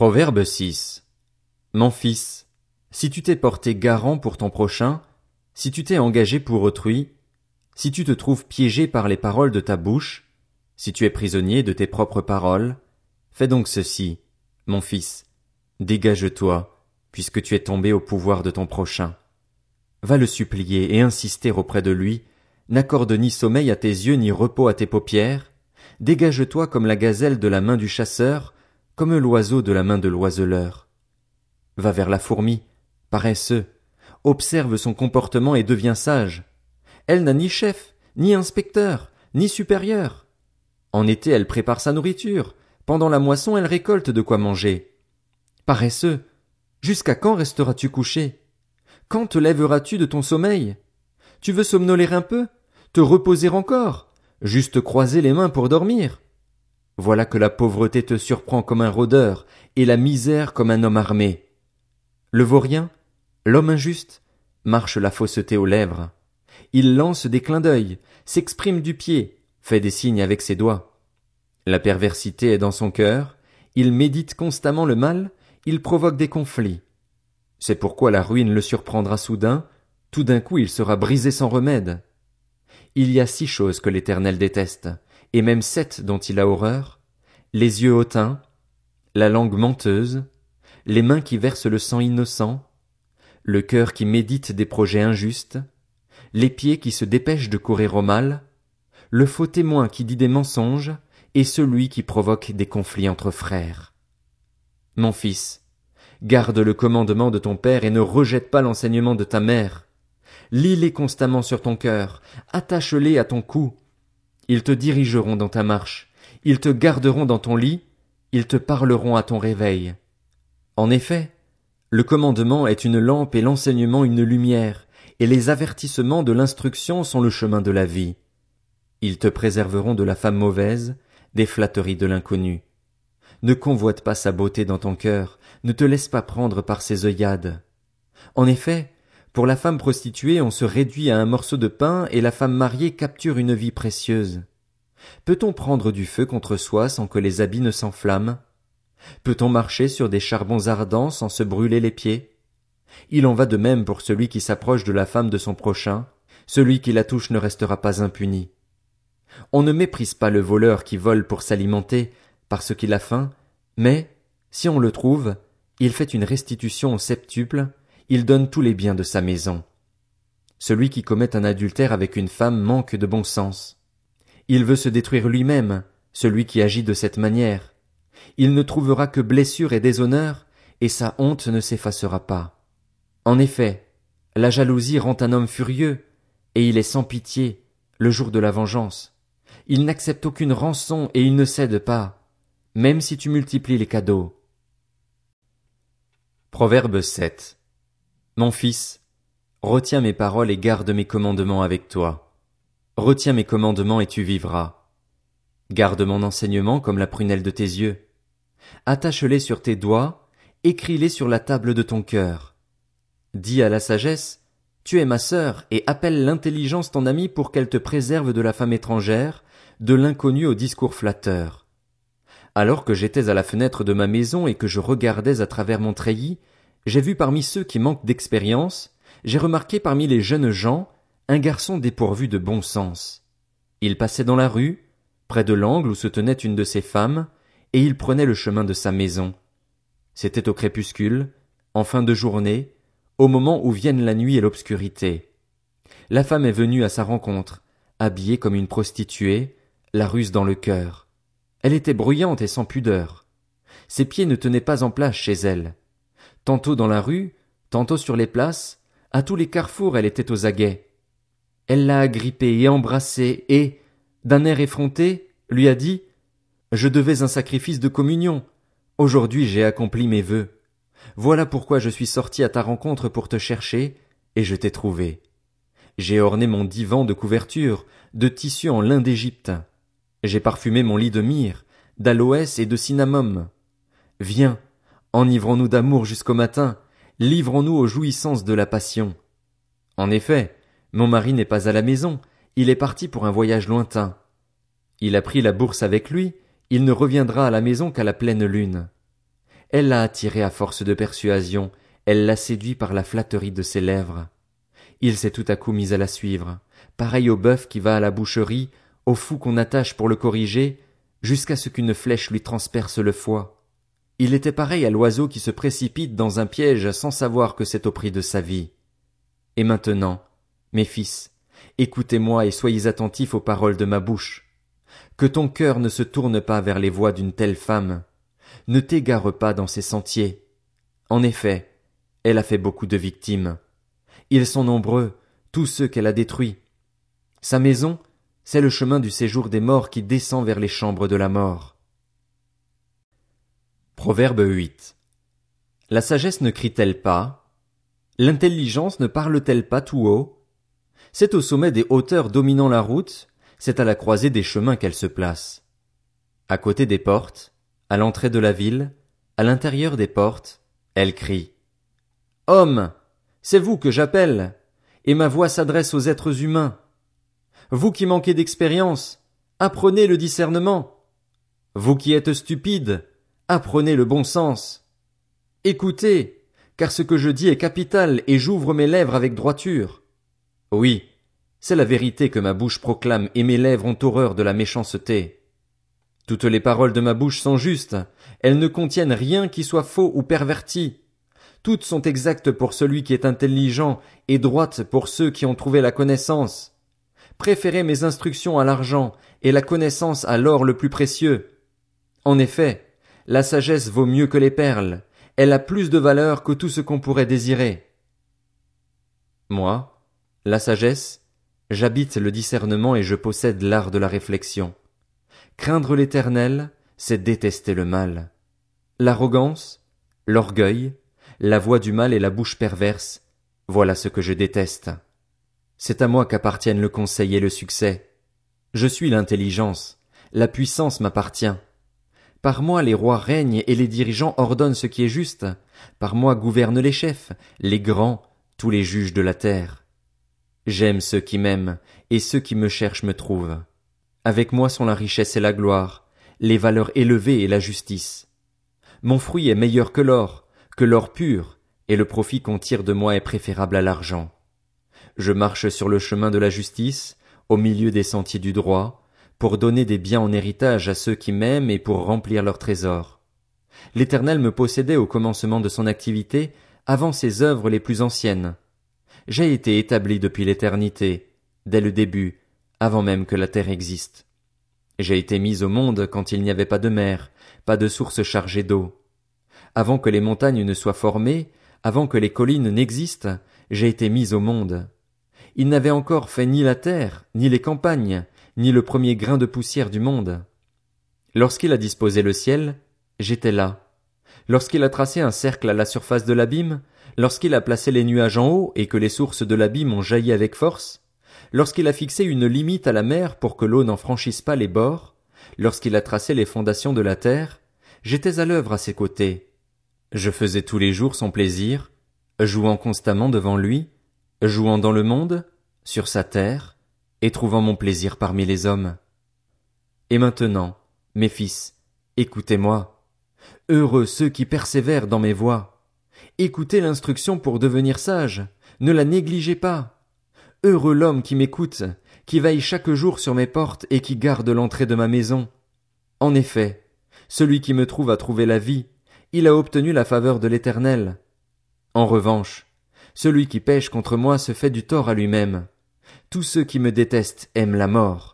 Proverbe 6. Mon fils, si tu t'es porté garant pour ton prochain, si tu t'es engagé pour autrui, si tu te trouves piégé par les paroles de ta bouche, si tu es prisonnier de tes propres paroles, fais donc ceci, mon fils, dégage-toi, puisque tu es tombé au pouvoir de ton prochain. Va le supplier et insister auprès de lui, n'accorde ni sommeil à tes yeux ni repos à tes paupières, dégage-toi comme la gazelle de la main du chasseur, comme l'oiseau de la main de l'oiseleur. Va vers la fourmi, paresseux, observe son comportement et deviens sage. Elle n'a ni chef, ni inspecteur, ni supérieur. En été elle prépare sa nourriture, pendant la moisson elle récolte de quoi manger. Paresseux, jusqu'à quand resteras-tu couché? Quand te lèveras-tu de ton sommeil? Tu veux somnoler un peu? Te reposer encore? Juste croiser les mains pour dormir? Voilà que la pauvreté te surprend comme un rôdeur, et la misère comme un homme armé. Le vaurien, l'homme injuste, marche la fausseté aux lèvres. Il lance des clins d'œil, s'exprime du pied, fait des signes avec ses doigts. La perversité est dans son cœur, il médite constamment le mal, il provoque des conflits. C'est pourquoi la ruine le surprendra soudain, tout d'un coup il sera brisé sans remède. Il y a six choses que l'Éternel déteste, et même sept dont il a horreur, les yeux hautains, la langue menteuse, les mains qui versent le sang innocent, le cœur qui médite des projets injustes, les pieds qui se dépêchent de courir au mal, le faux témoin qui dit des mensonges, et celui qui provoque des conflits entre frères. Mon fils, garde le commandement de ton père et ne rejette pas l'enseignement de ta mère. Lis-les constamment sur ton cœur, attache-les à ton cou, ils te dirigeront dans ta marche, ils te garderont dans ton lit, ils te parleront à ton réveil. En effet, le commandement est une lampe et l'enseignement une lumière, et les avertissements de l'instruction sont le chemin de la vie. Ils te préserveront de la femme mauvaise, des flatteries de l'inconnu. Ne convoite pas sa beauté dans ton cœur, ne te laisse pas prendre par ses œillades. En effet, pour la femme prostituée, on se réduit à un morceau de pain et la femme mariée capture une vie précieuse. Peut-on prendre du feu contre soi sans que les habits ne s'enflamment? Peut-on marcher sur des charbons ardents sans se brûler les pieds? Il en va de même pour celui qui s'approche de la femme de son prochain, celui qui la touche ne restera pas impuni. On ne méprise pas le voleur qui vole pour s'alimenter, parce qu'il a faim, mais, si on le trouve, il fait une restitution au septuple, il donne tous les biens de sa maison. Celui qui commet un adultère avec une femme manque de bon sens. Il veut se détruire lui-même, celui qui agit de cette manière. Il ne trouvera que blessure et déshonneur, et sa honte ne s'effacera pas. En effet, la jalousie rend un homme furieux, et il est sans pitié, le jour de la vengeance. Il n'accepte aucune rançon et il ne cède pas, même si tu multiplies les cadeaux. Proverbe 7. Mon fils, retiens mes paroles et garde mes commandements avec toi. Retiens mes commandements et tu vivras. Garde mon enseignement comme la prunelle de tes yeux. Attache-les sur tes doigts, écris-les sur la table de ton cœur. Dis à la sagesse, tu es ma sœur, et appelle l'intelligence ton amie pour qu'elle te préserve de la femme étrangère, de l'inconnu au discours flatteur. Alors que j'étais à la fenêtre de ma maison et que je regardais à travers mon treillis, j'ai vu parmi ceux qui manquent d'expérience, j'ai remarqué parmi les jeunes gens un garçon dépourvu de bon sens. Il passait dans la rue, près de l'angle où se tenait une de ses femmes, et il prenait le chemin de sa maison. C'était au crépuscule, en fin de journée, au moment où viennent la nuit et l'obscurité. La femme est venue à sa rencontre, habillée comme une prostituée, la ruse dans le cœur. Elle était bruyante et sans pudeur. Ses pieds ne tenaient pas en place chez elle tantôt dans la rue, tantôt sur les places, à tous les carrefours elle était aux aguets. Elle l'a agrippé et embrassé et, d'un air effronté, lui a dit Je devais un sacrifice de communion. Aujourd'hui j'ai accompli mes vœux. Voilà pourquoi je suis sorti à ta rencontre pour te chercher, et je t'ai trouvé. J'ai orné mon divan de couverture, de tissu en lin d'Égypte. J'ai parfumé mon lit de myrrhe, d'aloès et de cinnamome. Viens, Enivrons-nous d'amour jusqu'au matin, livrons-nous aux jouissances de la passion. En effet, mon mari n'est pas à la maison, il est parti pour un voyage lointain. Il a pris la bourse avec lui, il ne reviendra à la maison qu'à la pleine lune. Elle l'a attiré à force de persuasion, elle l'a séduit par la flatterie de ses lèvres. Il s'est tout à coup mis à la suivre, pareil au bœuf qui va à la boucherie, au fou qu'on attache pour le corriger, jusqu'à ce qu'une flèche lui transperce le foie. Il était pareil à l'oiseau qui se précipite dans un piège sans savoir que c'est au prix de sa vie. Et maintenant, mes fils, écoutez-moi et soyez attentifs aux paroles de ma bouche. Que ton cœur ne se tourne pas vers les voies d'une telle femme. Ne t'égare pas dans ses sentiers. En effet, elle a fait beaucoup de victimes. Ils sont nombreux, tous ceux qu'elle a détruits. Sa maison, c'est le chemin du séjour des morts qui descend vers les chambres de la mort. Proverbe 8. La sagesse ne crie-t-elle pas? L'intelligence ne parle-t-elle pas tout haut? C'est au sommet des hauteurs dominant la route, c'est à la croisée des chemins qu'elle se place. À côté des portes, à l'entrée de la ville, à l'intérieur des portes, elle crie. Homme, c'est vous que j'appelle, et ma voix s'adresse aux êtres humains. Vous qui manquez d'expérience, apprenez le discernement. Vous qui êtes stupides, apprenez le bon sens. Écoutez, car ce que je dis est capital et j'ouvre mes lèvres avec droiture. Oui, c'est la vérité que ma bouche proclame et mes lèvres ont horreur de la méchanceté. Toutes les paroles de ma bouche sont justes, elles ne contiennent rien qui soit faux ou perverti. Toutes sont exactes pour celui qui est intelligent et droites pour ceux qui ont trouvé la connaissance. Préférez mes instructions à l'argent et la connaissance à l'or le plus précieux. En effet, la sagesse vaut mieux que les perles, elle a plus de valeur que tout ce qu'on pourrait désirer. Moi, la sagesse, j'habite le discernement et je possède l'art de la réflexion. Craindre l'éternel, c'est détester le mal. L'arrogance, l'orgueil, la voix du mal et la bouche perverse, voilà ce que je déteste. C'est à moi qu'appartiennent le conseil et le succès. Je suis l'intelligence, la puissance m'appartient. Par moi les rois règnent et les dirigeants ordonnent ce qui est juste, par moi gouvernent les chefs, les grands, tous les juges de la terre. J'aime ceux qui m'aiment, et ceux qui me cherchent me trouvent. Avec moi sont la richesse et la gloire, les valeurs élevées et la justice. Mon fruit est meilleur que l'or, que l'or pur, et le profit qu'on tire de moi est préférable à l'argent. Je marche sur le chemin de la justice, au milieu des sentiers du droit, pour donner des biens en héritage à ceux qui m'aiment et pour remplir leurs trésors. L'Éternel me possédait au commencement de son activité, avant ses œuvres les plus anciennes. J'ai été établi depuis l'éternité, dès le début, avant même que la terre existe. J'ai été mis au monde quand il n'y avait pas de mer, pas de source chargée d'eau. Avant que les montagnes ne soient formées, avant que les collines n'existent, j'ai été mis au monde. Il n'avait encore fait ni la terre, ni les campagnes, ni le premier grain de poussière du monde. Lorsqu'il a disposé le ciel, j'étais là. Lorsqu'il a tracé un cercle à la surface de l'abîme, lorsqu'il a placé les nuages en haut et que les sources de l'abîme ont jailli avec force, lorsqu'il a fixé une limite à la mer pour que l'eau n'en franchisse pas les bords, lorsqu'il a tracé les fondations de la terre, j'étais à l'œuvre à ses côtés. Je faisais tous les jours son plaisir, jouant constamment devant lui, jouant dans le monde, sur sa terre, et trouvant mon plaisir parmi les hommes. Et maintenant, mes fils, écoutez-moi. Heureux ceux qui persévèrent dans mes voies. Écoutez l'instruction pour devenir sage, ne la négligez pas. Heureux l'homme qui m'écoute, qui veille chaque jour sur mes portes et qui garde l'entrée de ma maison. En effet, celui qui me trouve a trouvé la vie, il a obtenu la faveur de l'Éternel. En revanche, celui qui pêche contre moi se fait du tort à lui-même. Tous ceux qui me détestent aiment la mort.